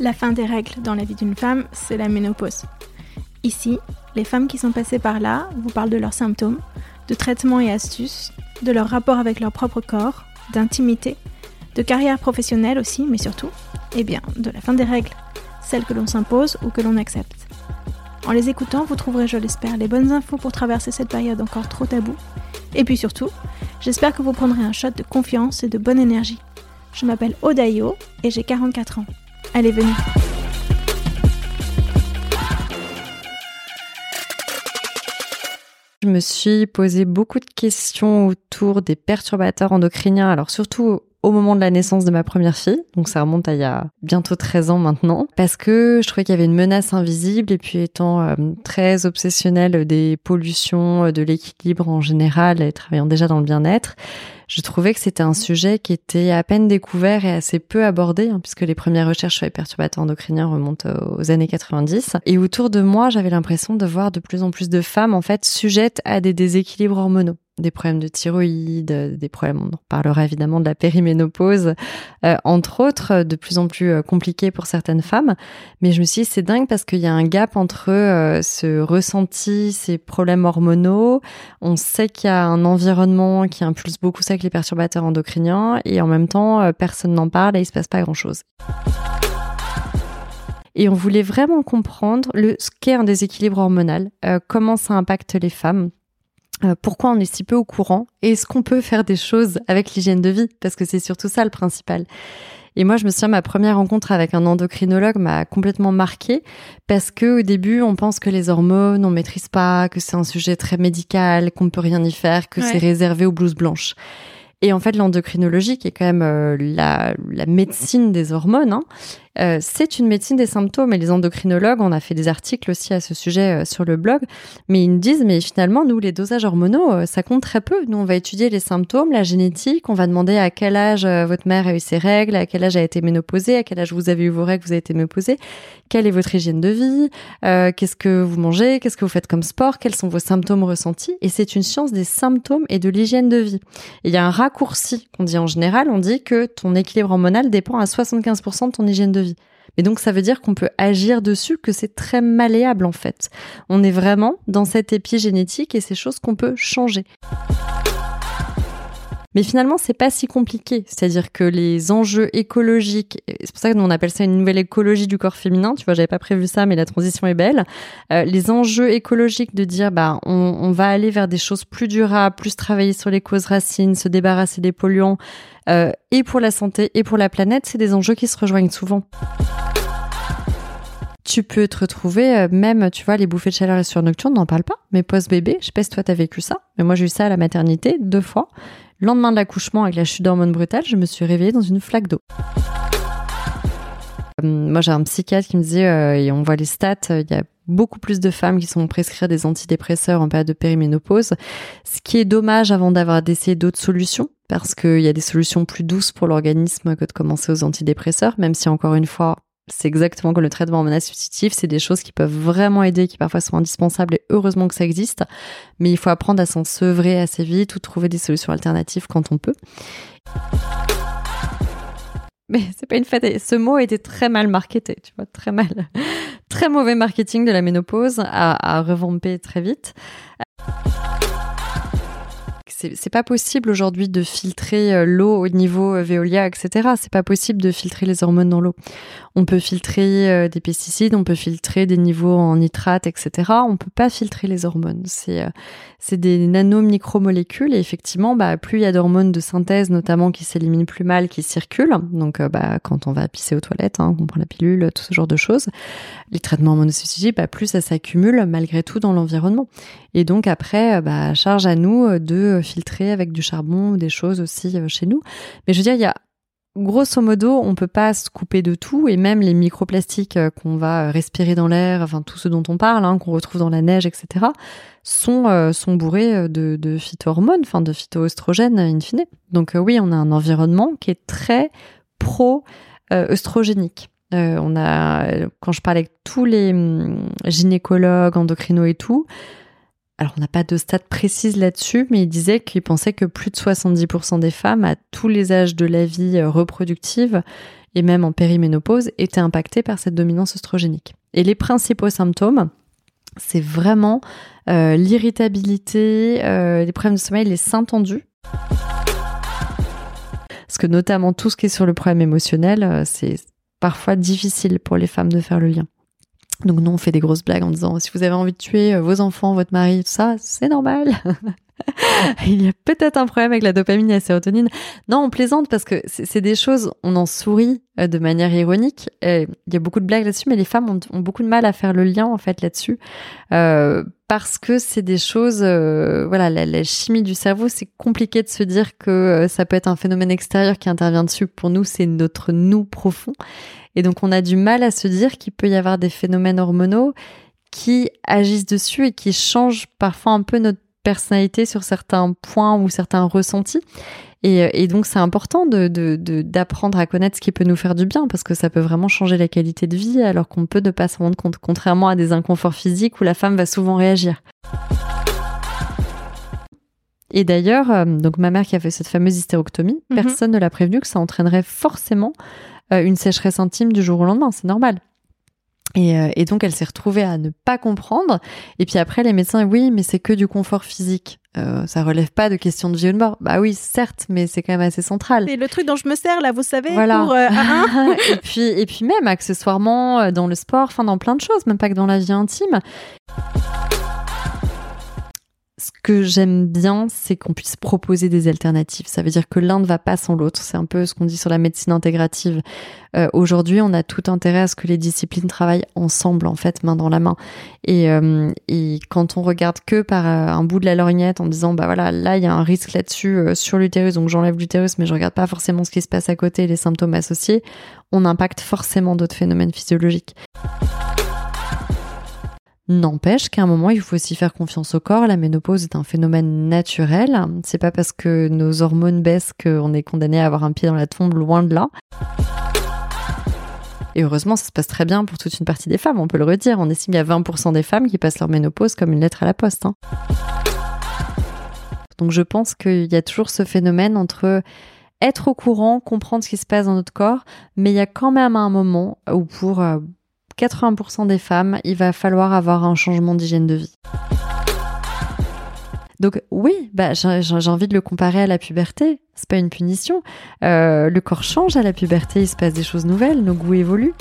La fin des règles dans la vie d'une femme, c'est la ménopause. Ici, les femmes qui sont passées par là vous parlent de leurs symptômes, de traitements et astuces, de leur rapport avec leur propre corps, d'intimité, de carrière professionnelle aussi, mais surtout, eh bien, de la fin des règles, celles que l'on s'impose ou que l'on accepte. En les écoutant, vous trouverez, je l'espère, les bonnes infos pour traverser cette période encore trop taboue. Et puis surtout, j'espère que vous prendrez un shot de confiance et de bonne énergie. Je m'appelle Odayo et j'ai 44 ans. Allez, venez. Je me suis posé beaucoup de questions autour des perturbateurs endocriniens, alors surtout au moment de la naissance de ma première fille, donc ça remonte à il y a bientôt 13 ans maintenant, parce que je trouvais qu'il y avait une menace invisible et puis étant euh, très obsessionnelle des pollutions, de l'équilibre en général et travaillant déjà dans le bien-être, je trouvais que c'était un sujet qui était à peine découvert et assez peu abordé, hein, puisque les premières recherches sur les perturbateurs endocriniens remontent aux années 90. Et autour de moi, j'avais l'impression de voir de plus en plus de femmes, en fait, sujettes à des déséquilibres hormonaux des problèmes de thyroïde, des problèmes, on en parlera évidemment de la périménopause, euh, entre autres, de plus en plus euh, compliqués pour certaines femmes. Mais je me suis dit, c'est dingue parce qu'il y a un gap entre euh, ce ressenti, ces problèmes hormonaux. On sait qu'il y a un environnement qui impulse beaucoup ça avec les perturbateurs endocriniens et en même temps, personne n'en parle et il se passe pas grand chose. Et on voulait vraiment comprendre le, ce qu'est un déséquilibre hormonal, comment ça impacte les femmes euh, pourquoi on est si peu au courant et est-ce qu'on peut faire des choses avec l'hygiène de vie? Parce que c'est surtout ça le principal. Et moi, je me souviens, ma première rencontre avec un endocrinologue m'a complètement marquée parce que au début, on pense que les hormones, on maîtrise pas, que c'est un sujet très médical, qu'on ne peut rien y faire, que c'est réservé aux blouses blanches. Et en fait, l'endocrinologie, qui est quand même euh, la, la, médecine des hormones, hein, euh, c'est une médecine des symptômes et les endocrinologues, on a fait des articles aussi à ce sujet euh, sur le blog, mais ils nous disent, mais finalement, nous, les dosages hormonaux, euh, ça compte très peu. Nous, on va étudier les symptômes, la génétique, on va demander à quel âge votre mère a eu ses règles, à quel âge a été ménopausée, à quel âge vous avez eu vos règles, vous avez été ménopausée, quelle est votre hygiène de vie, qu'est-ce que vous mangez, qu'est-ce que vous faites comme sport, quels sont vos symptômes ressentis. Et c'est une science des symptômes et de l'hygiène de vie. il y a un raccourci qu'on dit en général, on dit que ton équilibre hormonal dépend à 75% de ton hygiène de vie. Mais donc ça veut dire qu'on peut agir dessus, que c'est très malléable en fait. On est vraiment dans cette épigénétique et ces choses qu'on peut changer. Mais finalement, c'est pas si compliqué. C'est-à-dire que les enjeux écologiques, c'est pour ça que nous on appelle ça une nouvelle écologie du corps féminin. Tu vois, j'avais pas prévu ça, mais la transition est belle. Euh, les enjeux écologiques de dire, bah, on, va aller vers des choses plus durables, plus travailler sur les causes racines, se débarrasser des polluants, euh, et pour la santé et pour la planète, c'est des enjeux qui se rejoignent souvent tu peux te retrouver, euh, même, tu vois, les bouffées de chaleur et sur nocturne, n'en parle pas, mais post-bébé, je sais pas si toi t'as vécu ça, mais moi j'ai eu ça à la maternité deux fois. Le lendemain de l'accouchement, avec la chute d'hormones brutale, je me suis réveillée dans une flaque d'eau. Euh, moi, j'ai un psychiatre qui me disait, euh, et on voit les stats, il y a beaucoup plus de femmes qui sont prescrites des antidépresseurs en période de périménopause, ce qui est dommage avant d'avoir d'essayer d'autres solutions, parce qu'il y a des solutions plus douces pour l'organisme que de commencer aux antidépresseurs, même si encore une fois, c'est exactement comme le traitement hormonal substitutif, c'est des choses qui peuvent vraiment aider, qui parfois sont indispensables et heureusement que ça existe, mais il faut apprendre à s'en sevrer assez vite ou trouver des solutions alternatives quand on peut. Mais c'est pas une fête. Ce mot a été très mal marketé, tu vois, très mal. Très mauvais marketing de la ménopause à, à revamper très vite c'est pas possible aujourd'hui de filtrer euh, l'eau au niveau euh, Veolia, etc. C'est pas possible de filtrer les hormones dans l'eau. On peut filtrer euh, des pesticides, on peut filtrer des niveaux en nitrate, etc. On peut pas filtrer les hormones. C'est des nano-micromolécules et effectivement, bah, plus il y a d'hormones de synthèse, notamment qui s'éliminent plus mal, qui circulent. Donc, bah, quand on va pisser aux toilettes, hein, qu'on prend la pilule, tout ce genre de choses, les traitements hormonocytiques, bah, plus ça s'accumule malgré tout dans l'environnement. Et donc après, bah, charge à nous de filtrer avec du charbon ou des choses aussi euh, chez nous. Mais je veux dire, il y a grosso modo, on peut pas se couper de tout et même les microplastiques euh, qu'on va respirer dans l'air, enfin tout ce dont on parle, hein, qu'on retrouve dans la neige, etc., sont euh, sont bourrés de, phytohormones, enfin de phytoestrogènes in fine. Donc oui, on a un environnement qui est très pro œstrogénique. on a, quand je parle avec tous les hum, gynécologues, endocrinos et tout, alors on n'a pas de stats précises là-dessus, mais il disait qu'il pensait que plus de 70% des femmes à tous les âges de la vie euh, reproductive et même en périménopause étaient impactées par cette dominance oestrogénique. Et les principaux symptômes, c'est vraiment euh, l'irritabilité, euh, les problèmes de sommeil, les seins tendus. Parce que notamment tout ce qui est sur le problème émotionnel, c'est parfois difficile pour les femmes de faire le lien. Donc nous, on fait des grosses blagues en disant si vous avez envie de tuer euh, vos enfants, votre mari, tout ça, c'est normal. il y a peut-être un problème avec la dopamine et la sérotonine. Non, on plaisante parce que c'est des choses, on en sourit euh, de manière ironique. il y a beaucoup de blagues là-dessus, mais les femmes ont, beaucoup de mal à faire le lien en fait là-dessus euh, parce que c'est des choses. voilà, la, la, chimie du cerveau, c'est compliqué de se dire que ça peut être un phénomène extérieur qui intervient dessus. Pour nous, c'est notre nous profond. Et donc on a du mal à se dire qu'il peut y avoir des phénomènes hormonaux qui agissent dessus et qui changent parfois un peu notre personnalité sur certains points ou certains ressentis. Et, euh, donc c'est important d'apprendre à connaître ce qui peut nous faire du bien parce que ça peut vraiment changer la qualité de vie alors qu'on peut ne pas s'en rendre compte, contrairement à des inconforts physiques où la femme va souvent réagir. Et d'ailleurs, euh, donc ma mère qui a fait cette fameuse hystérectomie, mhm. personne ne l'a prévenu que ça entraînerait forcément une sécheresse intime du jour au lendemain, c'est normal. Et, euh, et, donc elle s'est retrouvée à ne pas comprendre. Et puis après les médecins, oui, mais c'est que du confort physique. Euh, ça relève pas de questions de vie ou de mort. Bah oui, certes, mais c'est quand même assez central. C'est le truc dont je me sers là, vous savez. Voilà. Pour, et puis et puis même accessoirement dans le sport, enfin dans plein de choses, même pas que dans la vie intime ce que j'aime bien, c'est qu'on puisse proposer des alternatives. Ça veut dire que l'un ne va pas sans l'autre. C'est un peu ce qu'on dit sur la médecine intégrative. Euh, aujourd'hui, on a tout intérêt à ce que les disciplines travaillent ensemble, en fait, main dans la main. Et, euh, et quand on regarde que par euh, un bout de la lorgnette en disant, bah voilà, là, il y a un risque là-dessus sur l'utérus, donc j'enlève l'utérus, mais je regarde pas forcément ce qui se passe à côté, les symptômes associés, on impacte forcément d'autres phénomènes physiologiques. N'empêche qu'à un moment, il faut aussi faire confiance au corps. La ménopause est un phénomène naturel. C'est pas parce que nos hormones baissent qu'on est condamné à avoir un pied dans la tombe, loin de là. Et heureusement, ça se passe très bien pour toute une partie des femmes, on peut le redire. On estime qu'il y a 20% des femmes qui passent leur ménopause comme une lettre à la poste. Hein. Donc je pense qu'il y a toujours ce phénomène entre être au courant, comprendre ce qui se passe dans notre corps, mais il y a quand même un moment où pour euh, 80% des femmes, il va falloir avoir un changement d'hygiène de vie. Donc oui, bah, j'ai envie de le comparer à la puberté. C'est pas une punition. Euh, le corps change à la puberté, il se passe des choses nouvelles, nos goûts évoluent.